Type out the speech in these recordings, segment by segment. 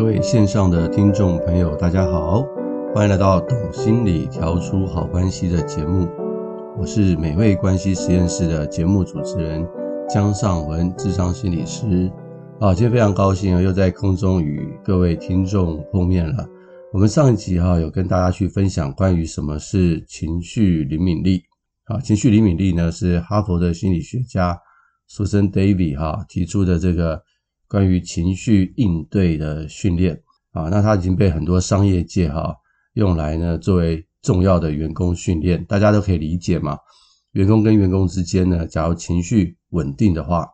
各位线上的听众朋友，大家好，欢迎来到《懂心理调出好关系》的节目。我是美味关系实验室的节目主持人江尚文，智商心理师。啊，今天非常高兴，又在空中与各位听众碰面了。我们上一集哈有跟大家去分享关于什么是情绪灵敏力。啊，情绪灵敏力呢是哈佛的心理学家 Susan David 哈提出的这个。关于情绪应对的训练啊，那它已经被很多商业界哈用来呢作为重要的员工训练，大家都可以理解嘛。员工跟员工之间呢，假如情绪稳定的话，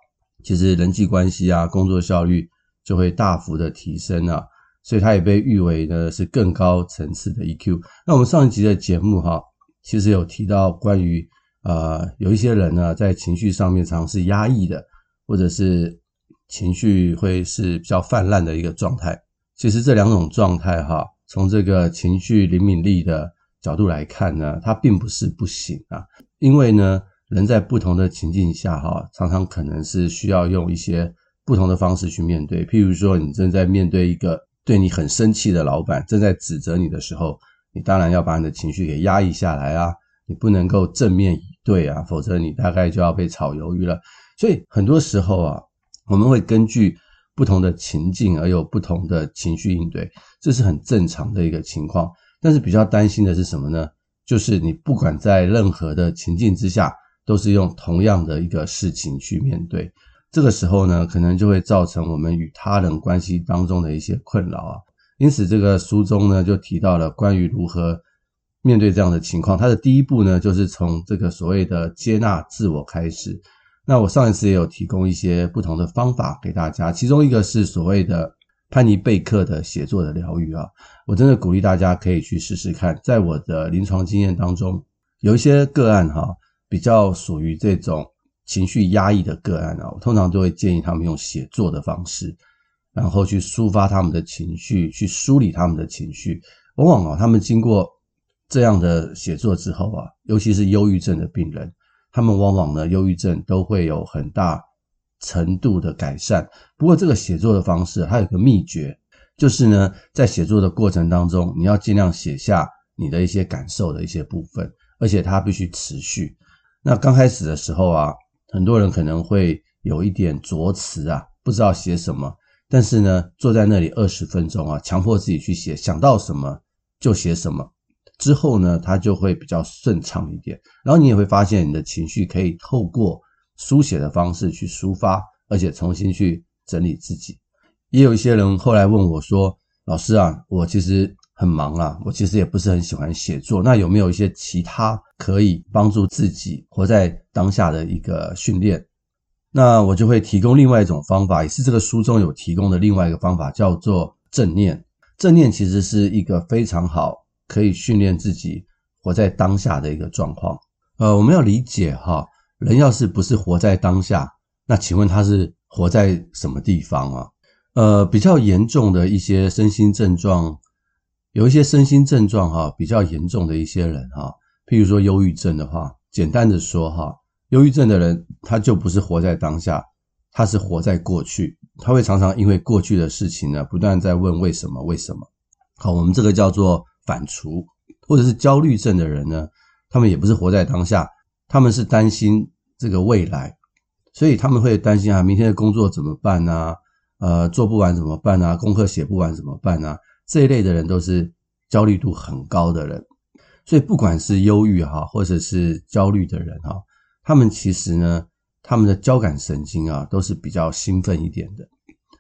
其实人际关系啊、工作效率就会大幅的提升啊。所以它也被誉为呢是更高层次的 EQ。那我们上一集的节目哈，其实有提到关于呃有一些人呢在情绪上面常常是压抑的，或者是。情绪会是比较泛滥的一个状态。其实这两种状态，哈，从这个情绪灵敏力的角度来看呢，它并不是不行啊。因为呢，人在不同的情境下，哈，常常可能是需要用一些不同的方式去面对。譬如说，你正在面对一个对你很生气的老板，正在指责你的时候，你当然要把你的情绪给压抑下来啊，你不能够正面以对啊，否则你大概就要被炒鱿鱼了。所以很多时候啊。我们会根据不同的情境而有不同的情绪应对，这是很正常的一个情况。但是比较担心的是什么呢？就是你不管在任何的情境之下，都是用同样的一个事情去面对，这个时候呢，可能就会造成我们与他人关系当中的一些困扰啊。因此，这个书中呢就提到了关于如何面对这样的情况。它的第一步呢，就是从这个所谓的接纳自我开始。那我上一次也有提供一些不同的方法给大家，其中一个是所谓的潘尼贝克的写作的疗愈啊，我真的鼓励大家可以去试试看。在我的临床经验当中，有一些个案哈，比较属于这种情绪压抑的个案啊，我通常都会建议他们用写作的方式，然后去抒发他们的情绪，去梳理他们的情绪。往往啊，他们经过这样的写作之后啊，尤其是忧郁症的病人。他们往往呢，忧郁症都会有很大程度的改善。不过，这个写作的方式它有个秘诀，就是呢，在写作的过程当中，你要尽量写下你的一些感受的一些部分，而且它必须持续。那刚开始的时候啊，很多人可能会有一点拙词啊，不知道写什么。但是呢，坐在那里二十分钟啊，强迫自己去写，想到什么就写什么。之后呢，它就会比较顺畅一点，然后你也会发现你的情绪可以透过书写的方式去抒发，而且重新去整理自己。也有一些人后来问我说：“老师啊，我其实很忙啊，我其实也不是很喜欢写作，那有没有一些其他可以帮助自己活在当下的一个训练？”那我就会提供另外一种方法，也是这个书中有提供的另外一个方法，叫做正念。正念其实是一个非常好。可以训练自己活在当下的一个状况。呃，我们要理解哈，人要是不是活在当下，那请问他是活在什么地方啊？呃，比较严重的一些身心症状，有一些身心症状哈，比较严重的一些人哈，譬如说忧郁症的话，简单的说哈，忧郁症的人他就不是活在当下，他是活在过去，他会常常因为过去的事情呢，不断在问为什么，为什么？好，我们这个叫做。反刍，或者是焦虑症的人呢，他们也不是活在当下，他们是担心这个未来，所以他们会担心啊，明天的工作怎么办呢？啊？呃，做不完怎么办呢？啊？功课写不完怎么办呢？这一类的人都是焦虑度很高的人，所以不管是忧郁哈，或者是焦虑的人哈，他们其实呢，他们的交感神经啊，都是比较兴奋一点的。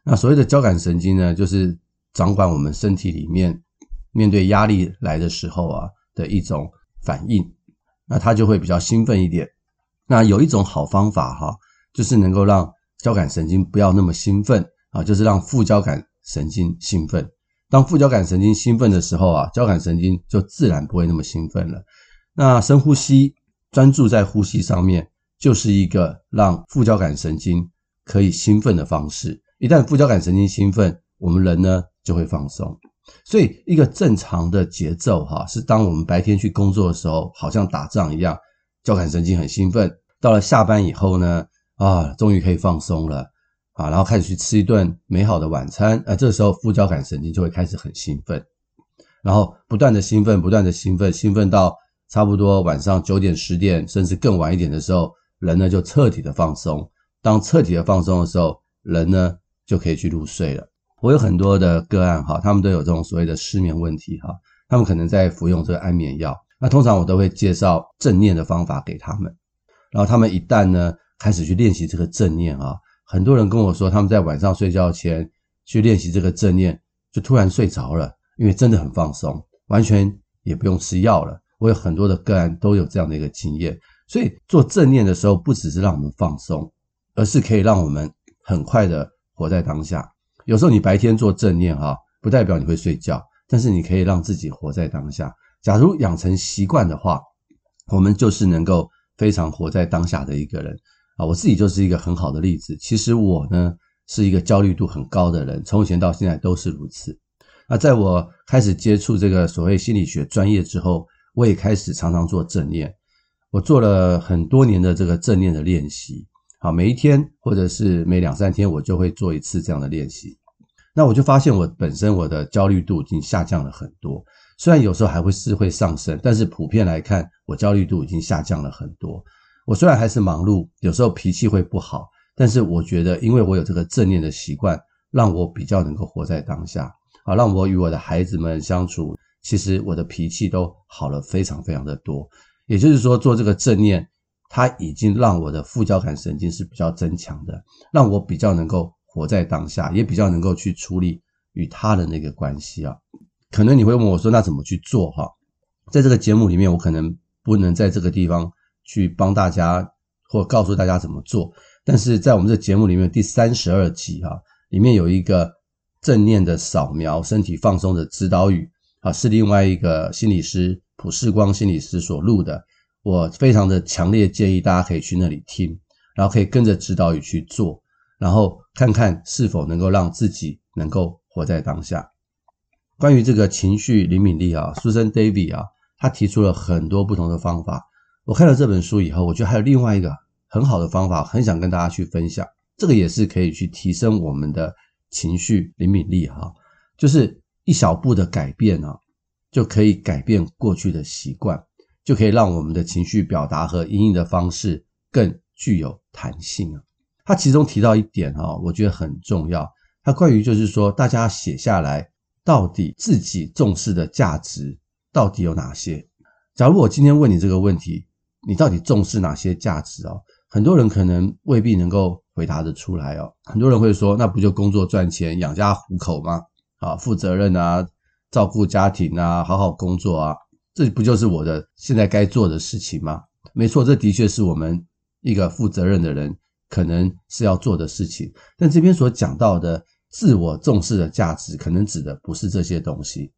那所谓的交感神经呢，就是掌管我们身体里面。面对压力来的时候啊的一种反应，那他就会比较兴奋一点。那有一种好方法哈，就是能够让交感神经不要那么兴奋啊，就是让副交感神经兴奋。当副交感神经兴奋的时候啊，交感神经就自然不会那么兴奋了。那深呼吸，专注在呼吸上面，就是一个让副交感神经可以兴奋的方式。一旦副交感神经兴奋，我们人呢就会放松。所以，一个正常的节奏，哈，是当我们白天去工作的时候，好像打仗一样，交感神经很兴奋。到了下班以后呢，啊，终于可以放松了，啊，然后开始去吃一顿美好的晚餐，啊，这时候副交感神经就会开始很兴奋，然后不断的兴奋，不断的兴奋，兴奋到差不多晚上九点、十点，甚至更晚一点的时候，人呢就彻底的放松。当彻底的放松的时候，人呢就可以去入睡了。我有很多的个案哈，他们都有这种所谓的失眠问题哈，他们可能在服用这个安眠药。那通常我都会介绍正念的方法给他们，然后他们一旦呢开始去练习这个正念啊。很多人跟我说，他们在晚上睡觉前去练习这个正念，就突然睡着了，因为真的很放松，完全也不用吃药了。我有很多的个案都有这样的一个经验，所以做正念的时候，不只是让我们放松，而是可以让我们很快的活在当下。有时候你白天做正念哈，不代表你会睡觉，但是你可以让自己活在当下。假如养成习惯的话，我们就是能够非常活在当下的一个人。啊，我自己就是一个很好的例子。其实我呢是一个焦虑度很高的人，从以前到现在都是如此。那在我开始接触这个所谓心理学专业之后，我也开始常常做正念。我做了很多年的这个正念的练习，好，每一天或者是每两三天，我就会做一次这样的练习。那我就发现我本身我的焦虑度已经下降了很多，虽然有时候还会是会上升，但是普遍来看，我焦虑度已经下降了很多。我虽然还是忙碌，有时候脾气会不好，但是我觉得，因为我有这个正念的习惯，让我比较能够活在当下啊，让我与我的孩子们相处，其实我的脾气都好了非常非常的多。也就是说，做这个正念，它已经让我的副交感神经是比较增强的，让我比较能够活在当下，也比较能够去处理与他的那个关系啊。可能你会问我说，那怎么去做哈？在这个节目里面，我可能不能在这个地方。去帮大家或告诉大家怎么做，但是在我们这节目里面第三十二集哈，里面有一个正念的扫描身体放松的指导语啊，是另外一个心理师普世光心理师所录的，我非常的强烈建议大家可以去那里听，然后可以跟着指导语去做，然后看看是否能够让自己能够活在当下。关于这个情绪灵敏力啊，Susan David 啊，他提出了很多不同的方法。我看了这本书以后，我觉得还有另外一个很好的方法，很想跟大家去分享。这个也是可以去提升我们的情绪灵敏力哈，就是一小步的改变啊，就可以改变过去的习惯，就可以让我们的情绪表达和因应的方式更具有弹性啊。他其中提到一点哈，我觉得很重要。他关于就是说，大家写下来，到底自己重视的价值到底有哪些？假如我今天问你这个问题。你到底重视哪些价值哦？很多人可能未必能够回答得出来哦。很多人会说，那不就工作赚钱养家糊口吗？啊，负责任啊，照顾家庭啊，好好工作啊，这不就是我的现在该做的事情吗？没错，这的确是我们一个负责任的人可能是要做的事情。但这边所讲到的自我重视的价值，可能指的不是这些东西。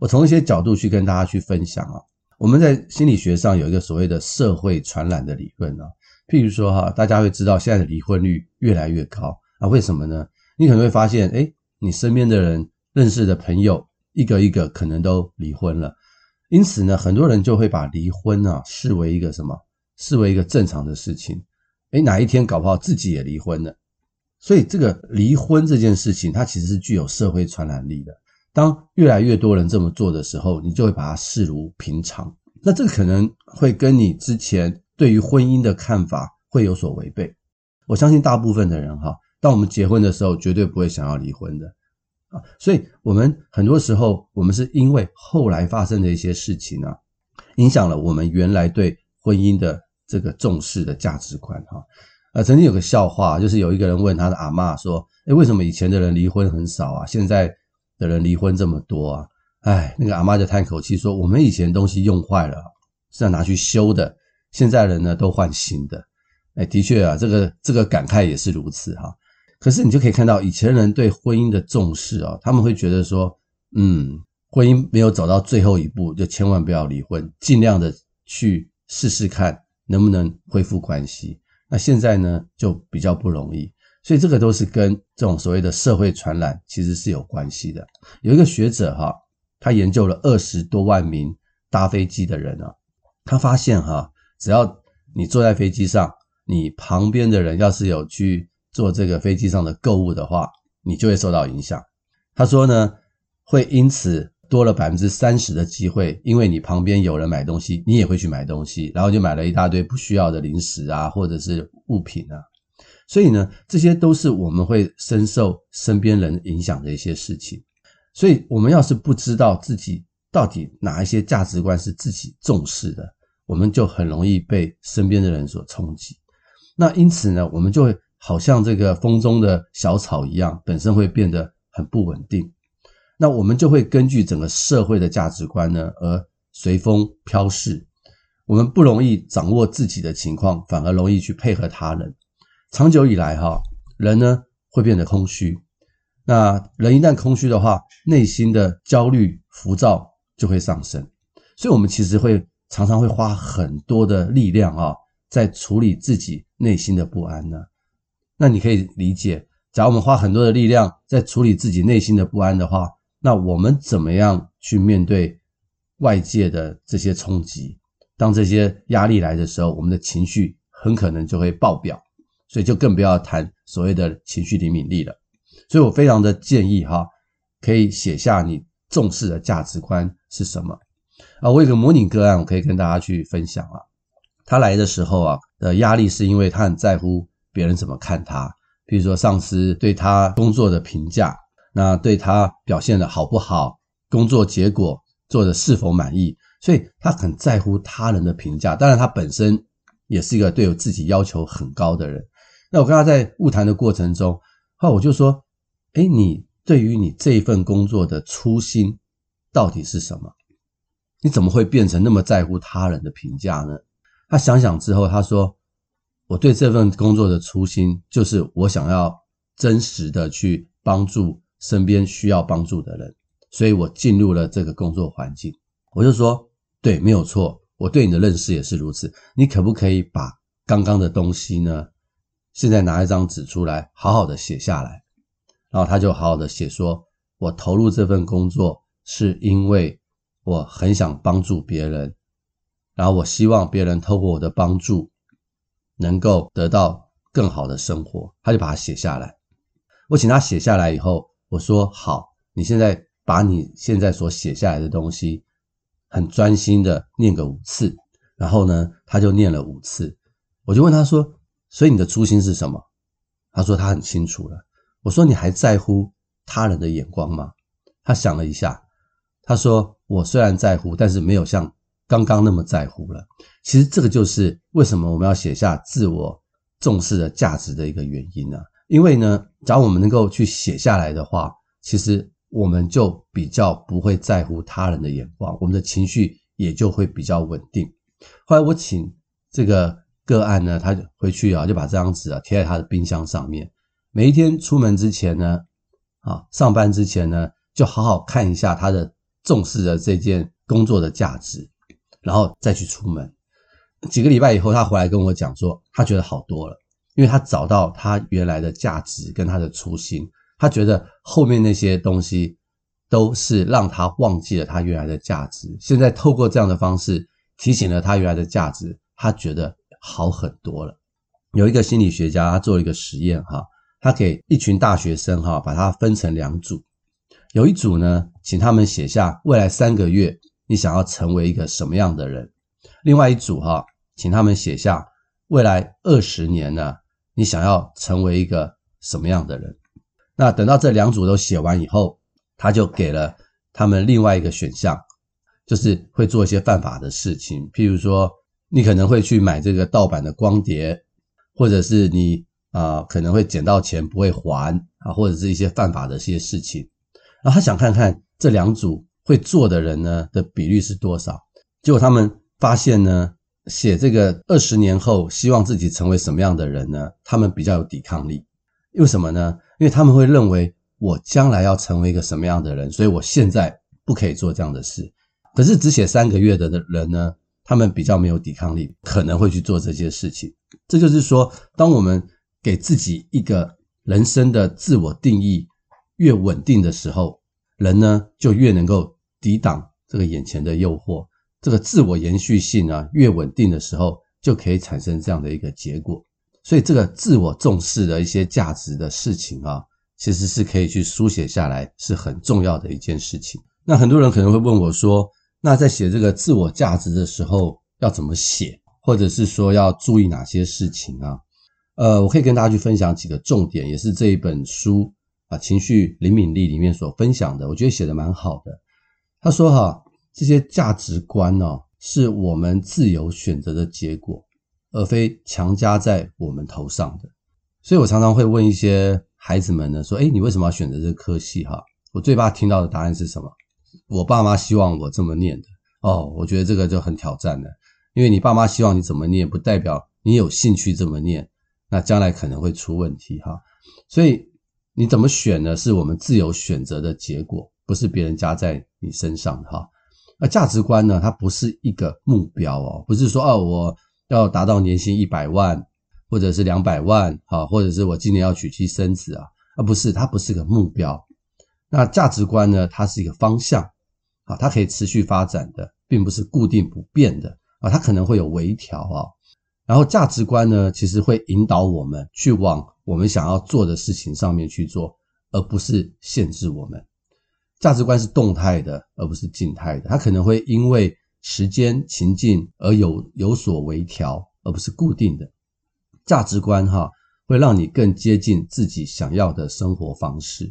我从一些角度去跟大家去分享啊。我们在心理学上有一个所谓的社会传染的理论啊，譬如说哈，大家会知道现在的离婚率越来越高啊，为什么呢？你可能会发现，诶，你身边的人认识的朋友一个一个可能都离婚了，因此呢，很多人就会把离婚啊视为一个什么？视为一个正常的事情。诶，哪一天搞不好自己也离婚了，所以这个离婚这件事情，它其实是具有社会传染力的。当越来越多人这么做的时候，你就会把它视如平常。那这个可能会跟你之前对于婚姻的看法会有所违背。我相信大部分的人哈，当我们结婚的时候，绝对不会想要离婚的啊。所以，我们很多时候，我们是因为后来发生的一些事情啊，影响了我们原来对婚姻的这个重视的价值观哈。呃，曾经有个笑话，就是有一个人问他的阿嬷说：“诶，为什么以前的人离婚很少啊？现在？”的人离婚这么多啊，哎，那个阿嬷就叹口气说：“我们以前东西用坏了是要拿去修的，现在人呢都换新的。”哎，的确啊，这个这个感慨也是如此哈。可是你就可以看到以前人对婚姻的重视啊，他们会觉得说，嗯，婚姻没有走到最后一步，就千万不要离婚，尽量的去试试看能不能恢复关系。那现在呢，就比较不容易。所以这个都是跟这种所谓的社会传染其实是有关系的。有一个学者哈，他研究了二十多万名搭飞机的人啊，他发现哈，只要你坐在飞机上，你旁边的人要是有去做这个飞机上的购物的话，你就会受到影响。他说呢，会因此多了百分之三十的机会，因为你旁边有人买东西，你也会去买东西，然后就买了一大堆不需要的零食啊，或者是物品啊。所以呢，这些都是我们会深受身边人影响的一些事情。所以，我们要是不知道自己到底哪一些价值观是自己重视的，我们就很容易被身边的人所冲击。那因此呢，我们就会好像这个风中的小草一样，本身会变得很不稳定。那我们就会根据整个社会的价值观呢，而随风飘逝。我们不容易掌握自己的情况，反而容易去配合他人。长久以来，哈，人呢会变得空虚。那人一旦空虚的话，内心的焦虑、浮躁就会上升。所以，我们其实会常常会花很多的力量啊，在处理自己内心的不安呢。那你可以理解，假如我们花很多的力量在处理自己内心的不安的话，那我们怎么样去面对外界的这些冲击？当这些压力来的时候，我们的情绪很可能就会爆表。所以就更不要谈所谓的情绪灵敏力了。所以我非常的建议哈，可以写下你重视的价值观是什么啊。我有个模拟个案，我可以跟大家去分享啊。他来的时候啊的压力是因为他很在乎别人怎么看他，比如说上司对他工作的评价，那对他表现的好不好，工作结果做的是否满意，所以他很在乎他人的评价。当然，他本身也是一个对我自己要求很高的人。那我跟他在晤谈的过程中，后我就说：“诶，你对于你这一份工作的初心到底是什么？你怎么会变成那么在乎他人的评价呢？”他想想之后，他说：“我对这份工作的初心就是我想要真实的去帮助身边需要帮助的人，所以我进入了这个工作环境。”我就说：“对，没有错，我对你的认识也是如此。你可不可以把刚刚的东西呢？”现在拿一张纸出来，好好的写下来，然后他就好好的写说：“我投入这份工作是因为我很想帮助别人，然后我希望别人透过我的帮助能够得到更好的生活。”他就把它写下来。我请他写下来以后，我说：“好，你现在把你现在所写下来的东西很专心的念个五次。”然后呢，他就念了五次。我就问他说。所以你的初心是什么？他说他很清楚了。我说你还在乎他人的眼光吗？他想了一下，他说我虽然在乎，但是没有像刚刚那么在乎了。其实这个就是为什么我们要写下自我重视的价值的一个原因呢？因为呢，假如我们能够去写下来的话，其实我们就比较不会在乎他人的眼光，我们的情绪也就会比较稳定。后来我请这个。个案呢，他回去啊，就把这张纸啊贴在他的冰箱上面。每一天出门之前呢，啊，上班之前呢，就好好看一下他的重视的这件工作的价值，然后再去出门。几个礼拜以后，他回来跟我讲说，他觉得好多了，因为他找到他原来的价值跟他的初心。他觉得后面那些东西都是让他忘记了他原来的价值。现在透过这样的方式提醒了他原来的价值，他觉得。好很多了。有一个心理学家，他做了一个实验哈，他给一群大学生哈，把它分成两组。有一组呢，请他们写下未来三个月你想要成为一个什么样的人；另外一组哈，请他们写下未来二十年呢，你想要成为一个什么样的人。那等到这两组都写完以后，他就给了他们另外一个选项，就是会做一些犯法的事情，譬如说。你可能会去买这个盗版的光碟，或者是你啊、可能会捡到钱不会还啊，或者是一些犯法的一些事情。然后他想看看这两组会做的人呢的比率是多少。结果他们发现呢，写这个二十年后希望自己成为什么样的人呢，他们比较有抵抗力。因为什么呢？因为他们会认为我将来要成为一个什么样的人，所以我现在不可以做这样的事。可是只写三个月的人呢？他们比较没有抵抗力，可能会去做这些事情。这就是说，当我们给自己一个人生的自我定义越稳定的时候，人呢就越能够抵挡这个眼前的诱惑。这个自我延续性啊越稳定的时候，就可以产生这样的一个结果。所以这个自我重视的一些价值的事情啊，其实是可以去书写下来，是很重要的一件事情。那很多人可能会问我说，那在写这个自我价值的时候要怎么写，或者是说要注意哪些事情啊？呃，我可以跟大家去分享几个重点，也是这一本书啊情绪灵敏力里面所分享的，我觉得写得蛮好的。他说哈，这些价值观呢，是我们自由选择的结果。而非强加在我们头上的，所以我常常会问一些孩子们呢，说：“诶，你为什么要选择这个科系？”哈，我最怕听到的答案是什么？我爸妈希望我这么念的。哦，我觉得这个就很挑战了，因为你爸妈希望你怎么念，不代表你有兴趣这么念，那将来可能会出问题哈。所以你怎么选呢？是我们自由选择的结果，不是别人加在你身上的哈。那价值观呢，它不是一个目标哦，不是说哦我。要达到年薪一百万，或者是两百万，啊，或者是我今年要娶妻生子啊，而不是它不是个目标。那价值观呢？它是一个方向，啊，它可以持续发展的，并不是固定不变的啊，它可能会有微调啊。然后价值观呢，其实会引导我们去往我们想要做的事情上面去做，而不是限制我们。价值观是动态的，而不是静态的，它可能会因为。时间情境而有有所微调，而不是固定的价值观哈，会让你更接近自己想要的生活方式。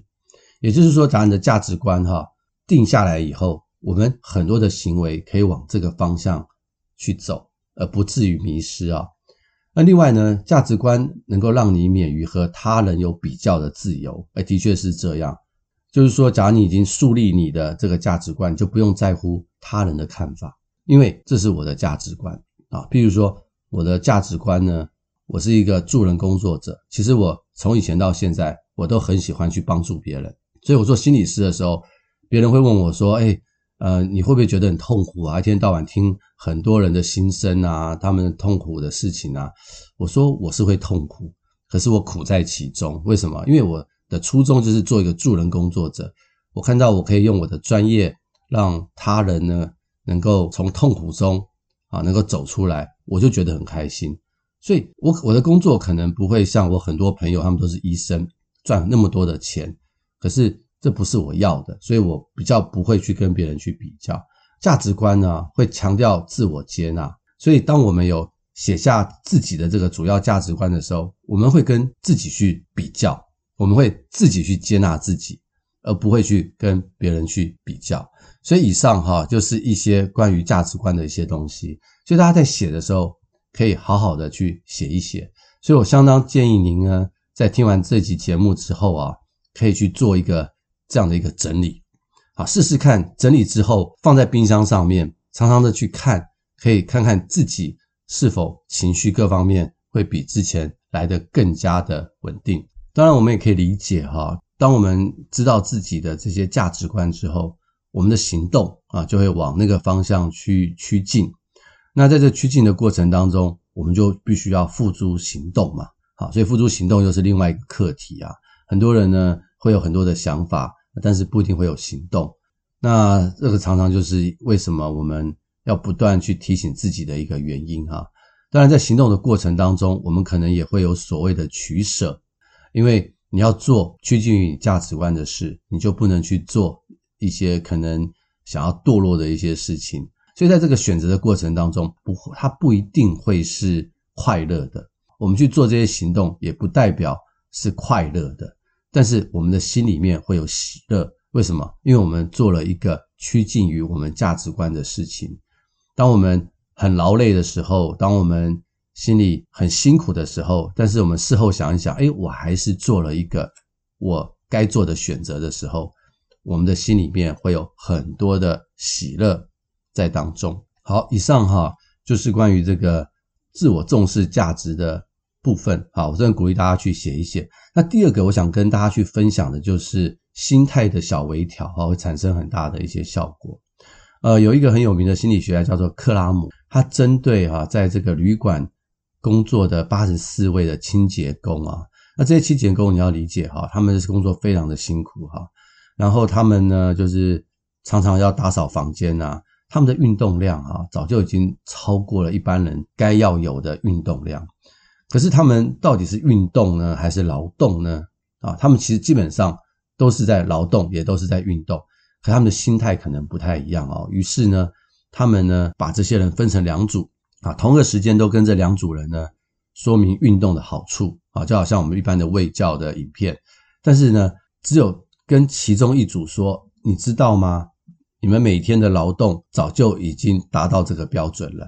也就是说，咱的价值观哈定下来以后，我们很多的行为可以往这个方向去走，而不至于迷失啊。那另外呢，价值观能够让你免于和他人有比较的自由，哎，的确是这样。就是说，假如你已经树立你的这个价值观，就不用在乎他人的看法。因为这是我的价值观啊，譬如说我的价值观呢，我是一个助人工作者。其实我从以前到现在，我都很喜欢去帮助别人。所以我做心理师的时候，别人会问我说：“哎，呃，你会不会觉得很痛苦啊？一天到晚听很多人的心声啊，他们痛苦的事情啊。”我说我是会痛苦，可是我苦在其中。为什么？因为我的初衷就是做一个助人工作者。我看到我可以用我的专业让他人呢。能够从痛苦中啊，能够走出来，我就觉得很开心。所以我，我的工作可能不会像我很多朋友，他们都是医生，赚那么多的钱。可是这不是我要的，所以我比较不会去跟别人去比较。价值观呢，会强调自我接纳。所以，当我们有写下自己的这个主要价值观的时候，我们会跟自己去比较，我们会自己去接纳自己，而不会去跟别人去比较。所以以上哈就是一些关于价值观的一些东西，所以大家在写的时候可以好好的去写一写。所以我相当建议您呢，在听完这集节目之后啊，可以去做一个这样的一个整理，好，试试看整理之后放在冰箱上面，常常的去看，可以看看自己是否情绪各方面会比之前来得更加的稳定。当然，我们也可以理解哈，当我们知道自己的这些价值观之后。我们的行动啊，就会往那个方向去趋近。那在这趋近的过程当中，我们就必须要付诸行动嘛。好，所以付诸行动又是另外一个课题啊。很多人呢会有很多的想法，但是不一定会有行动。那这个常常就是为什么我们要不断去提醒自己的一个原因哈。当然，在行动的过程当中，我们可能也会有所谓的取舍，因为你要做趋近于你价值观的事，你就不能去做。一些可能想要堕落的一些事情，所以在这个选择的过程当中，不，它不一定会是快乐的。我们去做这些行动，也不代表是快乐的。但是我们的心里面会有喜乐，为什么？因为我们做了一个趋近于我们价值观的事情。当我们很劳累的时候，当我们心里很辛苦的时候，但是我们事后想一想，诶，我还是做了一个我该做的选择的时候。我们的心里面会有很多的喜乐在当中。好，以上哈就是关于这个自我重视价值的部分。好，我真的鼓励大家去写一写。那第二个，我想跟大家去分享的就是心态的小微调哈，会产生很大的一些效果。呃，有一个很有名的心理学家叫做克拉姆，他针对哈在这个旅馆工作的八十四位的清洁工啊，那这些清洁工你要理解哈，他们的工作非常的辛苦哈。然后他们呢，就是常常要打扫房间啊，他们的运动量啊，早就已经超过了一般人该要有的运动量。可是他们到底是运动呢，还是劳动呢？啊，他们其实基本上都是在劳动，也都是在运动，可他们的心态可能不太一样哦。于是呢，他们呢把这些人分成两组啊，同一个时间都跟这两组人呢说明运动的好处啊，就好像我们一般的卫教的影片。但是呢，只有跟其中一组说，你知道吗？你们每天的劳动早就已经达到这个标准了，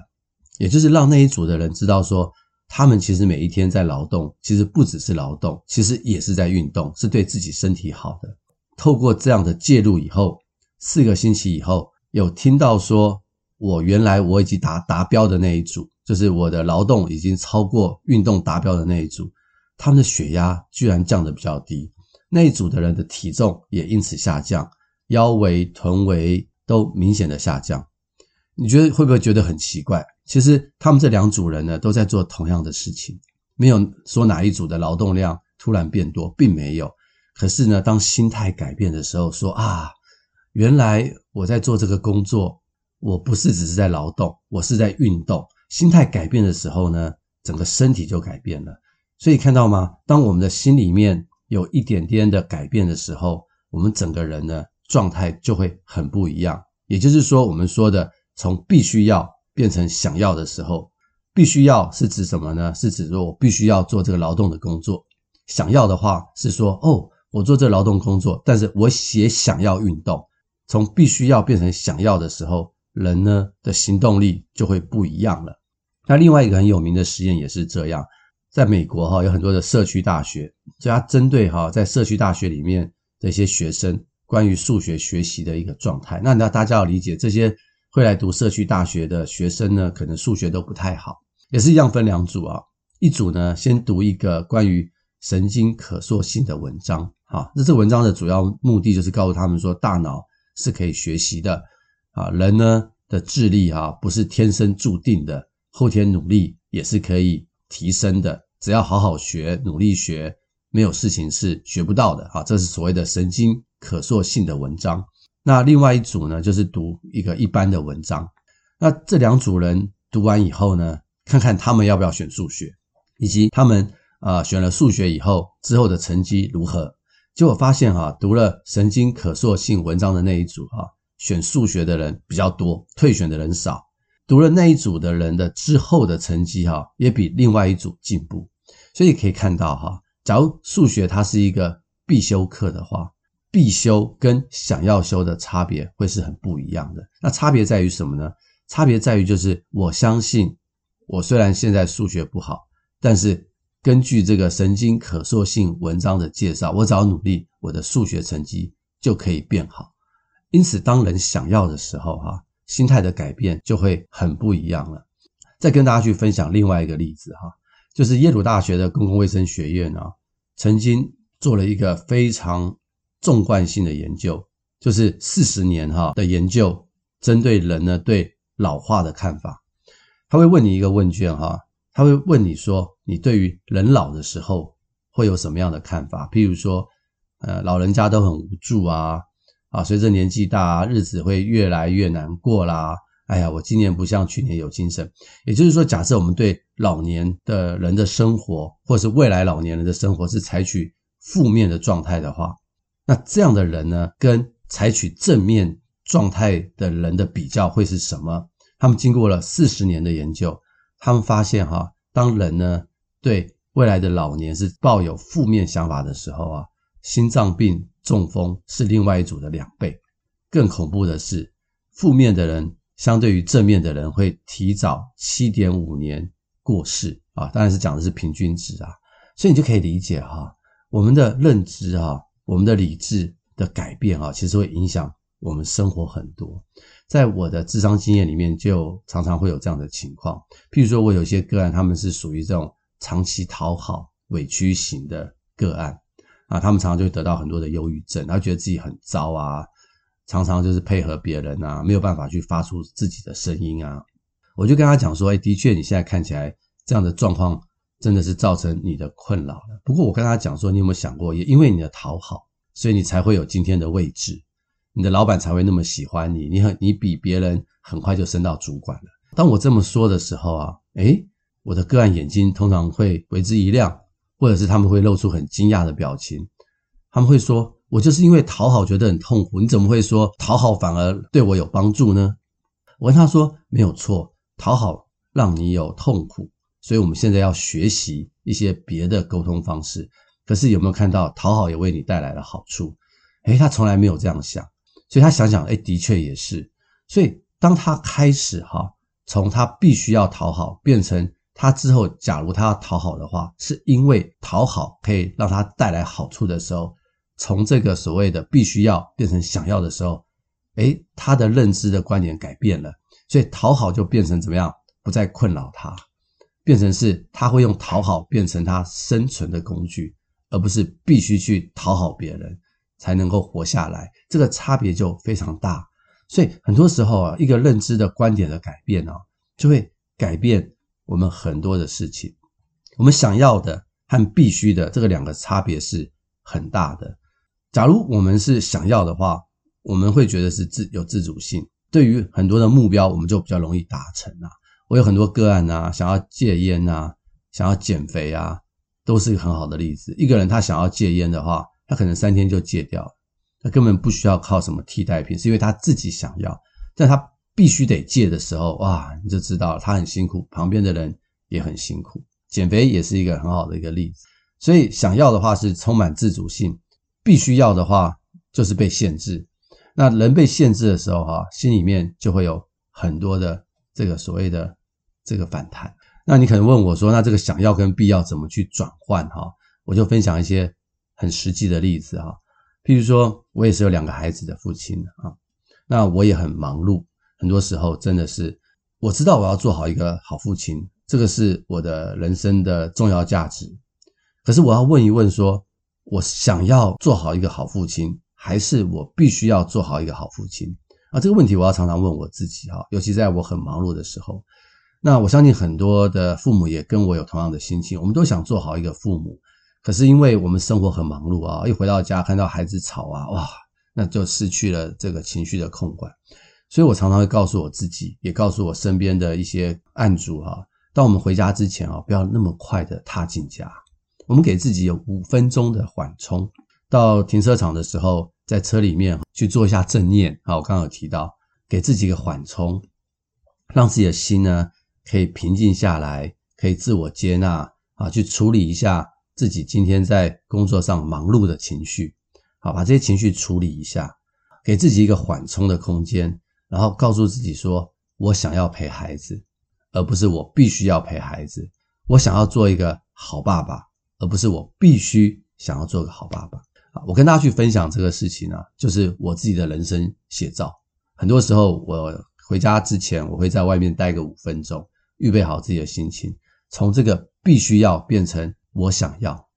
也就是让那一组的人知道说，他们其实每一天在劳动，其实不只是劳动，其实也是在运动，是对自己身体好的。透过这样的介入以后，四个星期以后，有听到说，我原来我已经达达标的那一组，就是我的劳动已经超过运动达标的那一组，他们的血压居然降得比较低，那一组的人的体重也因此下降。腰围、臀围都明显的下降，你觉得会不会觉得很奇怪？其实他们这两组人呢，都在做同样的事情，没有说哪一组的劳动量突然变多，并没有。可是呢，当心态改变的时候，说啊，原来我在做这个工作，我不是只是在劳动，我是在运动。心态改变的时候呢，整个身体就改变了。所以看到吗？当我们的心里面有一点点的改变的时候，我们整个人呢，状态就会很不一样，也就是说，我们说的从必须要变成想要的时候，必须要是指什么呢？是指说我必须要做这个劳动的工作。想要的话是说，哦，我做这个劳动工作，但是我也想要运动。从必须要变成想要的时候，人呢的行动力就会不一样了。那另外一个很有名的实验也是这样，在美国哈有很多的社区大学，就它针对哈在社区大学里面的一些学生。关于数学学习的一个状态，那那大家要理解，这些会来读社区大学的学生呢，可能数学都不太好，也是一样分两组啊。一组呢，先读一个关于神经可塑性的文章，哈，那这文章的主要目的就是告诉他们说，大脑是可以学习的，啊，人呢的智力啊不是天生注定的，后天努力也是可以提升的，只要好好学，努力学，没有事情是学不到的，啊，这是所谓的神经。可塑性的文章，那另外一组呢，就是读一个一般的文章。那这两组人读完以后呢，看看他们要不要选数学，以及他们啊、选了数学以后之后的成绩如何。结果发现哈、读了神经可塑性文章的那一组哈、选数学的人比较多，退选的人少。读了那一组的人的之后的成绩哈、也比另外一组进步。所以可以看到哈、假如数学它是一个必修课的话。必修跟想要修的差别会是很不一样的。那差别在于什么呢？差别在于就是我相信，我虽然现在数学不好，但是根据这个神经可塑性文章的介绍，我只要努力，我的数学成绩就可以变好。因此，当人想要的时候，哈，心态的改变就会很不一样了。再跟大家去分享另外一个例子，哈，就是耶鲁大学的公共卫生学院啊，曾经做了一个非常。纵贯性的研究，就是四十年哈的研究，针对人呢对老化的看法。他会问你一个问卷哈，他会问你说，你对于人老的时候会有什么样的看法？譬如说，呃，老人家都很无助啊，啊，随着年纪大，日子会越来越难过啦。哎呀，我今年不像去年有精神。也就是说，假设我们对老年的人的生活，或是未来老年人的生活是采取负面的状态的话。那这样的人呢，跟采取正面状态的人的比较会是什么？他们经过了四十年的研究，他们发现哈，当人呢对未来的老年是抱有负面想法的时候啊，心脏病、中风是另外一组的两倍。更恐怖的是，负面的人相对于正面的人会提早七点五年过世啊，当然是讲的是平均值啊。所以你就可以理解哈，我们的认知啊。我们的理智的改变啊，其实会影响我们生活很多。在我的智商经验里面，就常常会有这样的情况。譬如说，我有些个案，他们是属于这种长期讨好、委屈型的个案啊，他们常常就会得到很多的忧郁症，他觉得自己很糟啊，常常就是配合别人啊，没有办法去发出自己的声音啊。我就跟他讲说，哎，的确，你现在看起来这样的状况。真的是造成你的困扰了。不过我跟他讲说，你有没有想过，也因为你的讨好，所以你才会有今天的位置，你的老板才会那么喜欢你，你很你比别人很快就升到主管了。当我这么说的时候啊，诶，我的个案眼睛通常会为之一亮，或者是他们会露出很惊讶的表情。他们会说：“我就是因为讨好觉得很痛苦，你怎么会说讨好反而对我有帮助呢？”我跟他说：“没有错，讨好让你有痛苦，所以我们现在要学习一些别的沟通方式。可是有没有看到讨好也为你带来了好处？”诶，他从来没有这样想，所以他想想，诶，的确也是。所以当他开始哈。从他必须要讨好变成他之后，假如他要讨好的话，是因为讨好可以让他带来好处的时候，从这个所谓的必须要变成想要的时候，诶，他的认知的观点改变了，所以讨好就变成怎么样？不再困扰他，变成是他会用讨好变成他生存的工具，而不是必须去讨好别人才能够活下来。这个差别就非常大。所以很多时候啊，一个认知的观点的改变啊，就会改变我们很多的事情。我们想要的和必须的这个两个差别是很大的。假如我们是想要的话，我们会觉得是自有自主性。对于很多的目标，我们就比较容易达成啊。我有很多个案啊，想要戒烟啊，想要减肥啊，都是一个很好的例子。一个人他想要戒烟的话，他可能三天就戒掉了。他根本不需要靠什么替代品，是因为他自己想要，但他必须得戒的时候，哇，你就知道，他很辛苦，旁边的人也很辛苦。减肥也是一个很好的一个例子，所以想要的话是充满自主性，必须要的话就是被限制。那人被限制的时候，哈，心里面就会有很多的这个所谓的这个反弹。那你可能问我说，那这个想要跟必要怎么去转换？哈，我就分享一些很实际的例子，哈。譬如说，我也是有两个孩子的父亲啊，那我也很忙碌，很多时候真的是我知道我要做好一个好父亲，这个是我的人生的重要价值。可是我要问一问说，我想要做好一个好父亲，还是我必须要做好一个好父亲啊？这个问题我要常常问我自己哈，尤其在我很忙碌的时候。那我相信很多的父母也跟我有同样的心情，我们都想做好一个父母。可是因为我们生活很忙碌啊，一回到家看到孩子吵啊，哇，那就失去了这个情绪的控管。所以我常常会告诉我自己，也告诉我身边的一些案主哈，当我们回家之前啊，不要那么快的踏进家，我们给自己有五分钟的缓冲。到停车场的时候，在车里面去做一下正念啊，我刚刚有提到，给自己一个缓冲，让自己的心呢可以平静下来，可以自我接纳啊，去处理一下。自己今天在工作上忙碌的情绪，好，把这些情绪处理一下，给自己一个缓冲的空间，然后告诉自己说：“我想要陪孩子，而不是我必须要陪孩子。我想要做一个好爸爸，而不是我必须想要做个好爸爸。”啊，我跟大家去分享这个事情呢，就是我自己的人生写照。很多时候，我回家之前，我会在外面待个五分钟，预备好自己的心情，从这个必须要变成。我想要，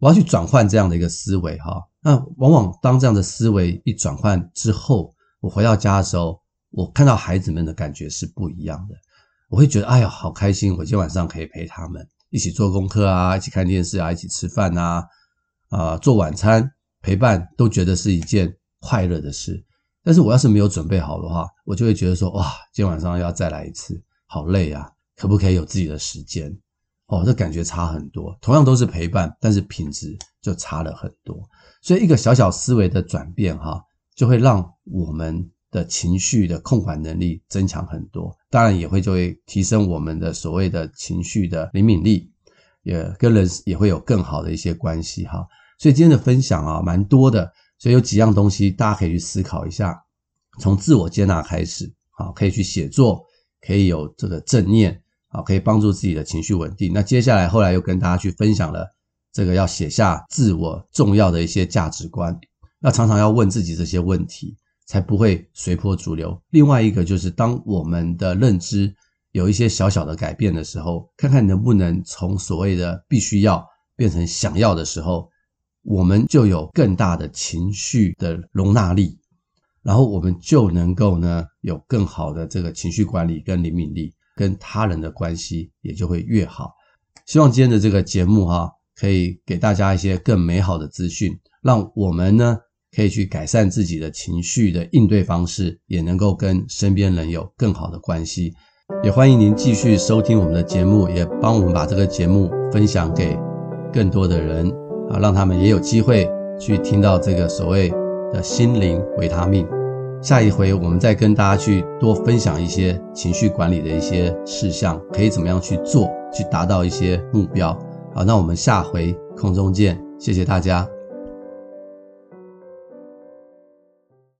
我要去转换这样的一个思维哈。那往往当这样的思维一转换之后，我回到家的时候，我看到孩子们的感觉是不一样的。我会觉得，哎呀，好开心！我今天晚上可以陪他们一起做功课啊，一起看电视啊，一起吃饭啊，啊，做晚餐陪伴，都觉得是一件快乐的事。但是我要是没有准备好的话，我就会觉得说，哇，今天晚上要再来一次，好累啊！可不可以有自己的时间？哦，这感觉差很多。同样都是陪伴，但是品质就差了很多。所以一个小小思维的转变，哈，就会让我们的情绪的控管能力增强很多。当然也会就会提升我们的所谓的情绪的灵敏力，也跟人也会有更好的一些关系，哈。所以今天的分享啊，蛮多的。所以有几样东西大家可以去思考一下。从自我接纳开始，啊，可以去写作，可以有这个正念。可以帮助自己的情绪稳定。那接下来，后来又跟大家去分享了这个要写下自我重要的一些价值观。那常常要问自己这些问题，才不会随波逐流。另外一个就是，当我们的认知有一些小小的改变的时候，看看能不能从所谓的必须要变成想要的时候，我们就有更大的情绪的容纳力，然后我们就能够呢有更好的这个情绪管理跟灵敏力。跟他人的关系也就会越好。希望今天的这个节目哈，可以给大家一些更美好的资讯，让我们呢可以去改善自己的情绪的应对方式，也能够跟身边人有更好的关系。也欢迎您继续收听我们的节目，也帮我们把这个节目分享给更多的人啊，让他们也有机会去听到这个所谓的心灵维他命。下一回我们再跟大家去多分享一些情绪管理的一些事项，可以怎么样去做，去达到一些目标。好，那我们下回空中见，谢谢大家。